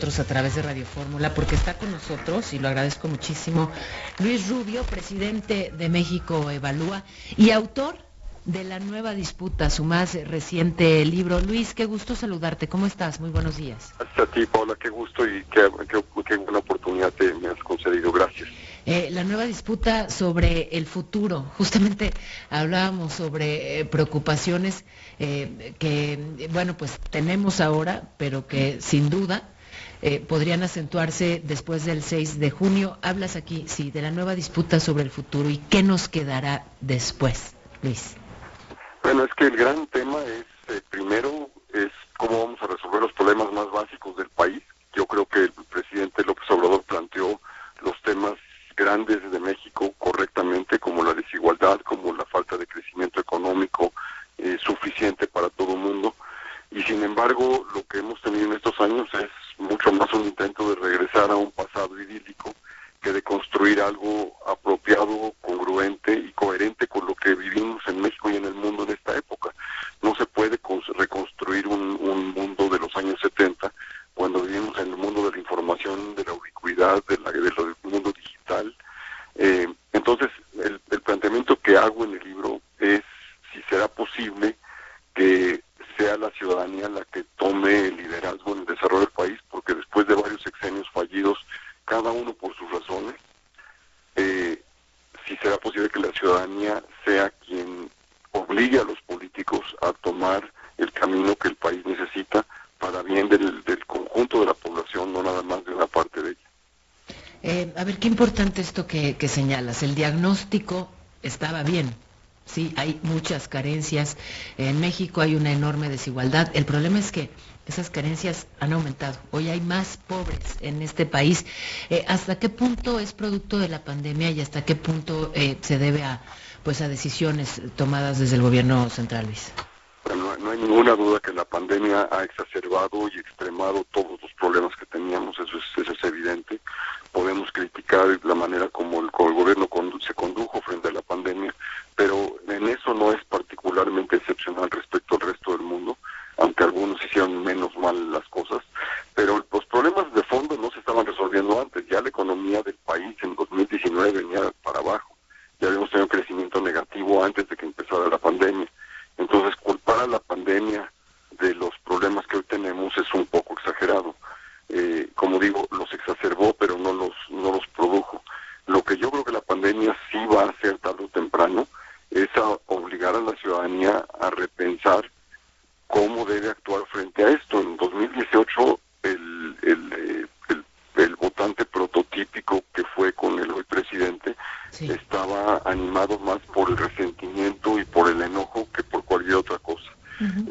a través de Radio Fórmula porque está con nosotros y lo agradezco muchísimo Luis Rubio, presidente de México Evalúa y autor de la nueva disputa, su más reciente libro. Luis, qué gusto saludarte. ¿Cómo estás? Muy buenos días. Hasta a ti, Paula, qué gusto y qué, qué, buena oportunidad te, me has concedido. Gracias. Eh, la nueva disputa sobre el futuro. Justamente hablábamos sobre eh, preocupaciones eh, que, bueno, pues tenemos ahora, pero que sin duda eh, podrían acentuarse después del 6 de junio. Hablas aquí, sí, de la nueva disputa sobre el futuro y qué nos quedará después, Luis. Bueno, es que el gran tema es, eh, primero, es cómo vamos a resolver los problemas más básicos del país. Yo creo que el presidente López Obrador planteó los temas grandes de México correctamente, como la desigualdad, como la falta de crecimiento económico eh, suficiente para todo el mundo. Y sin embargo, lo que hemos tenido en estos años es mucho más un intento de regresar a un pasado idílico que de construir algo apropiado, congruente y coherente con lo que vivimos en México y en el mundo en esta época. No se puede reconstruir un, mundo de los años 70 cuando vivimos en el mundo de la información, de la ubicuidad, de la, del mundo digital. Eh, entonces, el, el planteamiento que hago en el libro es si será posible que sea la ciudadanía la que tome el liderazgo en el desarrollo del país, porque después de varios sexenios fallidos, cada uno por sus razones, eh, si será posible que la ciudadanía sea quien obligue a los políticos a tomar el camino que el país necesita para bien del, conjunto de la población, no nada más de una parte de ella. Eh, a ver, qué importante esto que señalas. El diagnóstico estaba bien, Sí, hay muchas carencias. En México hay una enorme desigualdad. El problema es que esas carencias han aumentado. Hoy hay más pobres en este país. Eh, ¿Hasta qué punto es producto de la pandemia y hasta qué punto eh, se debe a, pues, a decisiones tomadas desde el gobierno central, Luis? No, hay ninguna duda que la pandemia ha exacerbado y extremado todos los problemas que teníamos, eso es, eso es evidente. Podemos criticar la manera como el, como el gobierno se condujo frente a la pandemia, pero en eso no es particularmente excepcional respecto al resto del mundo, aunque algunos hicieron menos mal las cosas, pero los problemas de fondo no se estaban resolviendo antes, ya la economía del país en 2019 venía para abajo, ya habíamos tenido crecimiento negativo antes de que empezara la pandemia, entonces culpar a la pandemia de los problemas que hoy tenemos es un poco exagerado. Eh, como digo, los exacerbó, pero no los, no los produjo. Lo que yo creo que la pandemia sí va a hacer tarde o temprano es a obligar a la ciudadanía a repensar cómo debe actuar frente a esto. En 2018 el, el, el, el votante prototípico que fue con el hoy presidente estaba animado más por el resentimiento y por el enojo que por cualquier otra cosa.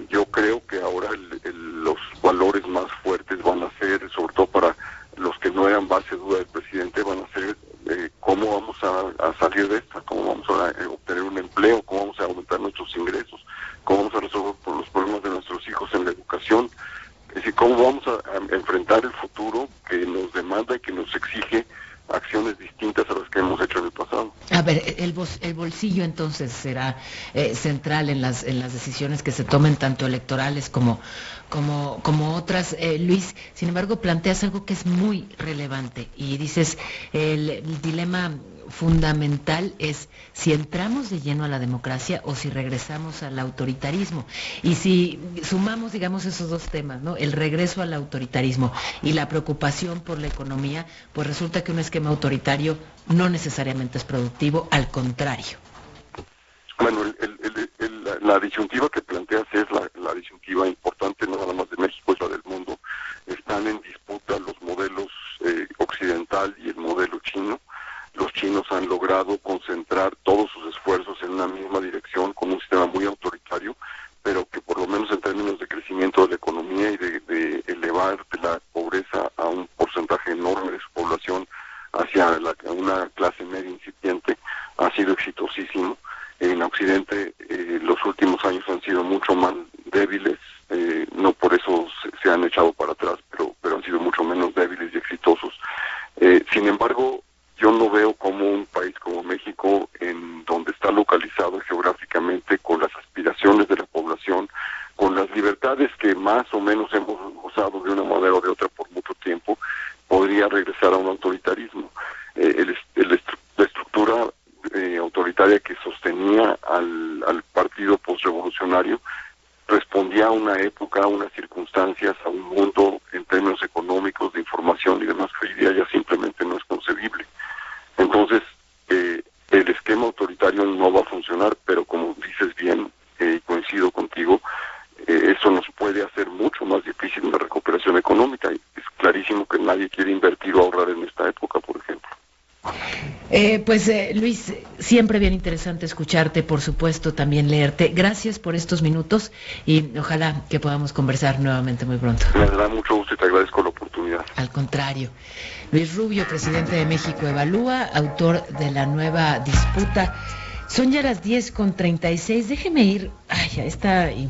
Yo creo que ahora los valores más fuertes van a ser, sobre todo para los que no eran base duda del presidente, van a ser eh, cómo vamos a, salir de esta, cómo vamos a eh, obtener un empleo, cómo vamos a aumentar nuestros ingresos, cómo vamos a resolver los problemas de nuestros hijos en la educación, es decir, cómo vamos a, enfrentar el futuro que nos demanda y que nos exige acciones distintas a las que hemos hecho en el pasado. A ver, el, el bolsillo entonces será eh, central en las, en las decisiones que se tomen tanto electorales como, como, como otras. Eh, Luis, sin embargo, planteas algo que es muy relevante y dices, el dilema fundamental es si entramos de lleno a la democracia o si regresamos al autoritarismo. Y si sumamos, digamos, esos dos temas, ¿no? El regreso al autoritarismo y la preocupación por la economía, pues resulta que un esquema autoritario no necesariamente es productivo, al contrario. Bueno, la disyuntiva que planteas es la, disyuntiva importante no nada más de México, es la del mundo. Están en disputa los modelos eh, occidental y el modelo chino han logrado concentrar todos sus esfuerzos en una misma dirección con un sistema muy autoritario, pero que por lo menos en términos de crecimiento de la economía y de, elevar la pobreza a un porcentaje enorme de su población hacia una clase media incipiente, ha sido exitosísimo. En Occidente eh, los últimos años han sido mucho más débiles, eh, no por eso se, han echado para atrás, pero, pero han sido mucho menos débiles y exitosos. Eh, sin embargo, yo no veo como un país como En donde está localizado geográficamente, con las aspiraciones de la población, con las libertades que más o menos hemos gozado de una manera o de otra por mucho tiempo, quería regresar a un autoritarismo. Eh, la estructura eh, autoritaria que sostenía al, al partido postrevolucionario respondía a una época, a unas circunstancias, a un mundo en términos económicos, de información y demás que hoy día ya simplemente no es concebible. Entonces, el esquema autoritario no va a funcionar, pero como dices bien, y coincido contigo, eso nos puede hacer mucho más difícil una recuperación económica. Es clarísimo que nadie quiere invertir o ahorrar en esta época, por ejemplo. Eh, pues eh, Luis, siempre bien interesante escucharte, por supuesto, también leerte. Gracias por estos minutos y ojalá que podamos conversar nuevamente muy pronto. Me da mucho gusto y te agradezco la Al contrario. Luis Rubio, presidente de México Evalúa, autor de la nueva disputa. Son ya las 10 con 36. Déjeme ir ay, a esta información.